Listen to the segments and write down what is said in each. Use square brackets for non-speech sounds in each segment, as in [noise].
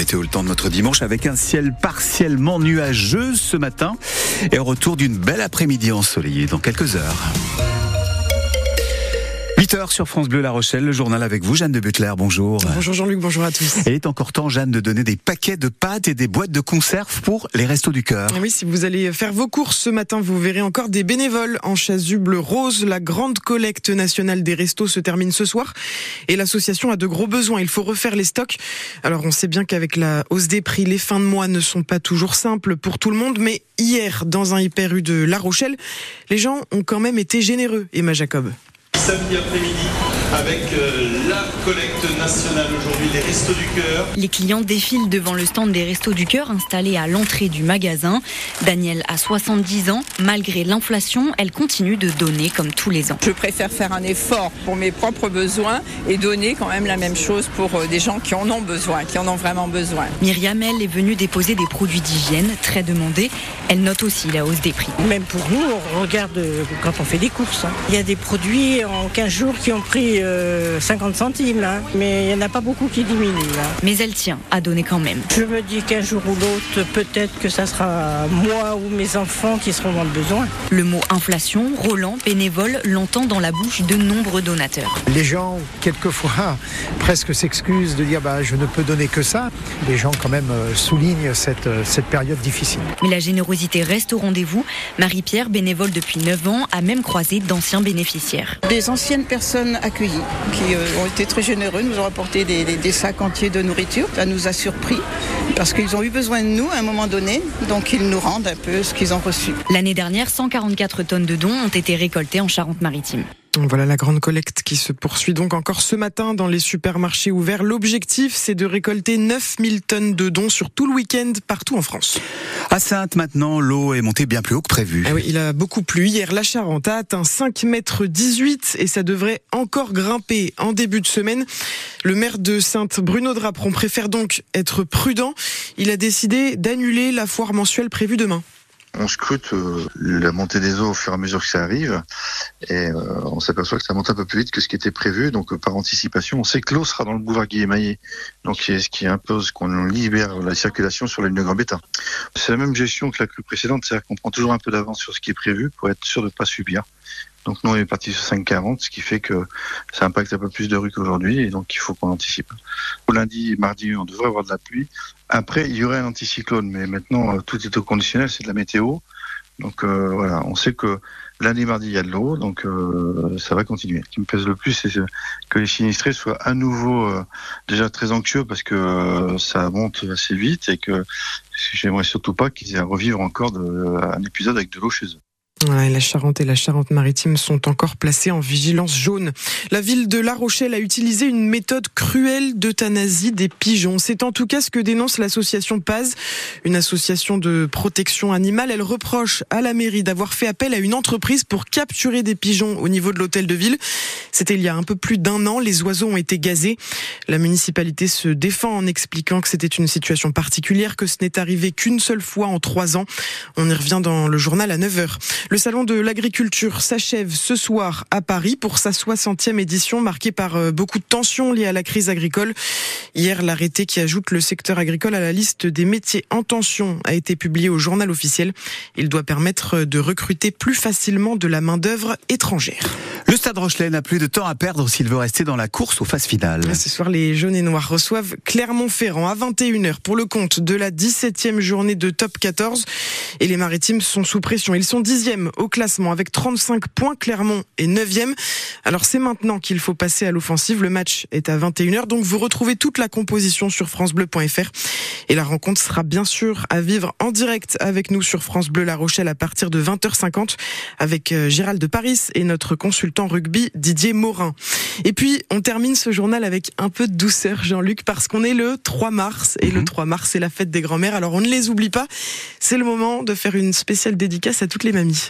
météo, le temps de notre dimanche avec un ciel partiellement nuageux ce matin et au retour d'une belle après-midi ensoleillée dans quelques heures. 8h sur France Bleu La Rochelle, le journal avec vous, Jeanne de Butler, bonjour. Bonjour Jean-Luc, bonjour à tous. Il est encore temps, Jeanne, de donner des paquets de pâtes et des boîtes de conserve pour les restos du cœur. Oui, si vous allez faire vos courses ce matin, vous verrez encore des bénévoles en chasuble rose. La grande collecte nationale des restos se termine ce soir et l'association a de gros besoins. Il faut refaire les stocks. Alors on sait bien qu'avec la hausse des prix, les fins de mois ne sont pas toujours simples pour tout le monde, mais hier, dans un hyper U de La Rochelle, les gens ont quand même été généreux, Emma Jacob samedi après-midi avec euh, la collecte nationale aujourd'hui des Restos du Cœur. Les clients défilent devant le stand des Restos du Cœur installé à l'entrée du magasin. Danielle a 70 ans. Malgré l'inflation, elle continue de donner comme tous les ans. Je préfère faire un effort pour mes propres besoins et donner quand même la même chose pour euh, des gens qui en ont besoin, qui en ont vraiment besoin. Myriam, elle, est venue déposer des produits d'hygiène très demandés. Elle note aussi la hausse des prix. Même pour nous, on regarde euh, quand on fait des courses. Hein. Il y a des produits en 15 jours qui ont pris 50 euh, centimes, là. mais il n'y en a pas beaucoup qui diminuent. Mais elle tient à donner quand même. Je me dis qu'un jour ou l'autre, peut-être que ça sera moi ou mes enfants qui seront dans le besoin. Le mot inflation, Roland, bénévole, l'entend dans la bouche de nombreux donateurs. Les gens, quelquefois, [laughs] presque s'excusent de dire bah, je ne peux donner que ça. Les gens, quand même, euh, soulignent cette, euh, cette période difficile. Mais la générosité reste au rendez-vous. Marie-Pierre, bénévole depuis 9 ans, a même croisé d'anciens bénéficiaires. Des anciennes personnes accueillies qui euh, ont été très généreux, nous ont apporté des, sacs entiers de nourriture. Ça nous a surpris parce qu'ils ont eu besoin de nous à un moment donné, donc ils nous rendent un peu ce qu'ils ont reçu. L'année dernière, 144 tonnes de dons ont été récoltées en Charente-Maritime. Voilà la grande collecte qui se poursuit donc encore ce matin dans les supermarchés ouverts. L'objectif, c'est de récolter 9000 tonnes de dons sur tout le week-end partout en France. À Sainte, maintenant, l'eau est montée bien plus haut que prévu. Ah oui, il a beaucoup plu. Hier, la Charente a atteint 5 mètres 18 et ça devrait encore grimper en début de semaine. Le maire de Sainte, Bruno Drapron, préfère donc être prudent. Il a décidé d'annuler la foire mensuelle prévue demain. On scrute euh, la montée des eaux au fur et à mesure que ça arrive et euh, on s'aperçoit que ça monte un peu plus vite que ce qui était prévu. Donc euh, par anticipation, on sait que l'eau sera dans le boulevard Guillemaier, donc ce qui impose qu'on libère la circulation sur la ligne de Gambetta. C'est la même gestion que la crue précédente, c'est-à-dire qu'on prend toujours un peu d'avance sur ce qui est prévu pour être sûr de ne pas subir. Donc nous on est parti sur 5,40, ce qui fait que ça impacte un peu plus de rues qu'aujourd'hui et donc il faut qu'on anticipe. Au lundi, mardi, on devrait avoir de la pluie. Après, il y aurait un anticyclone, mais maintenant euh, tout est au conditionnel, c'est de la météo. Donc euh, voilà, on sait que lundi, mardi, il y a de l'eau, donc euh, ça va continuer. Ce qui me pèse le plus, c'est que les sinistrés soient à nouveau déjà très anxieux parce que ça monte assez vite et que j'aimerais surtout pas qu'ils aient à revivre encore un épisode avec de l'eau chez eux la Charente et la Charente-Maritime sont encore placées en vigilance jaune. La ville de La Rochelle a utilisé une méthode cruelle d'euthanasie des pigeons. C'est en tout cas ce que dénonce l'association Paz, une association de protection animale. Elle reproche à la mairie d'avoir fait appel à une entreprise pour capturer des pigeons au niveau de l'hôtel de ville. C'était il y a un peu plus d'un an. Les oiseaux ont été gazés. La municipalité se défend en expliquant que c'était une situation particulière, que ce n'est arrivé qu'une seule fois en trois ans. On y revient dans le journal à 9h. Le salon de l'agriculture s'achève ce soir à Paris pour sa 60e édition marquée par euh, beaucoup de tensions liées à la crise agricole. Hier, l'arrêté qui ajoute le secteur agricole à la liste des métiers en tension a été publié au journal officiel. Il doit permettre de recruter plus facilement de la main-d'œuvre étrangère. Le Stade Rochelet n'a plus de temps à perdre s'il veut rester dans la course aux phases finales. Ce soir, les jaunes et noirs reçoivent Clermont-Ferrand à 21h pour le compte de la 17e journée de top 14. Et les maritimes sont sous pression. Ils sont 10e au classement avec 35 points. Clermont est 9e. Alors c'est maintenant qu'il faut passer à l'offensive. Le match est à 21h. Donc vous retrouvez toute la composition sur francebleu.fr. Et la rencontre sera bien sûr à vivre en direct avec nous sur France Bleu La Rochelle à partir de 20h50 avec euh, Gérald de Paris et notre consultant rugby Didier Morin. Et puis, on termine ce journal avec un peu de douceur, Jean-Luc, parce qu'on est le 3 mars, et le 3 mhm. mars, c'est la fête des grands-mères, alors on ne les oublie pas. C'est le moment de faire une spéciale dédicace à toutes les mamies.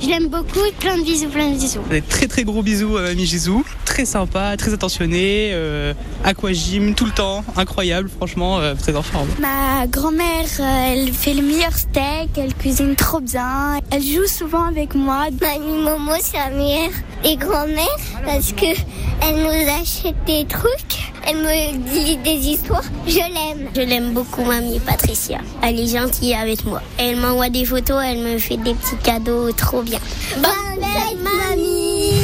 Je l'aime beaucoup, plein de bisous, plein de bisous. Des très très gros bisous à Mamie Gisou, très sympa, très attentionné, euh, aquagym tout le temps, incroyable, franchement, euh, très en forme. Ma grand-mère, euh, elle fait le meilleur steak, elle cuisine trop bien, elle joue souvent avec moi. Mamie Momo, c'est la meilleure et grand-mère parce que elle nous achète des trucs, elle me dit des histoires. Je l'aime. Je l'aime beaucoup, mamie Patricia. Elle est gentille avec moi. Elle m'envoie des photos, elle me fait des petits cadeaux trop bien. Bonne fête, mamie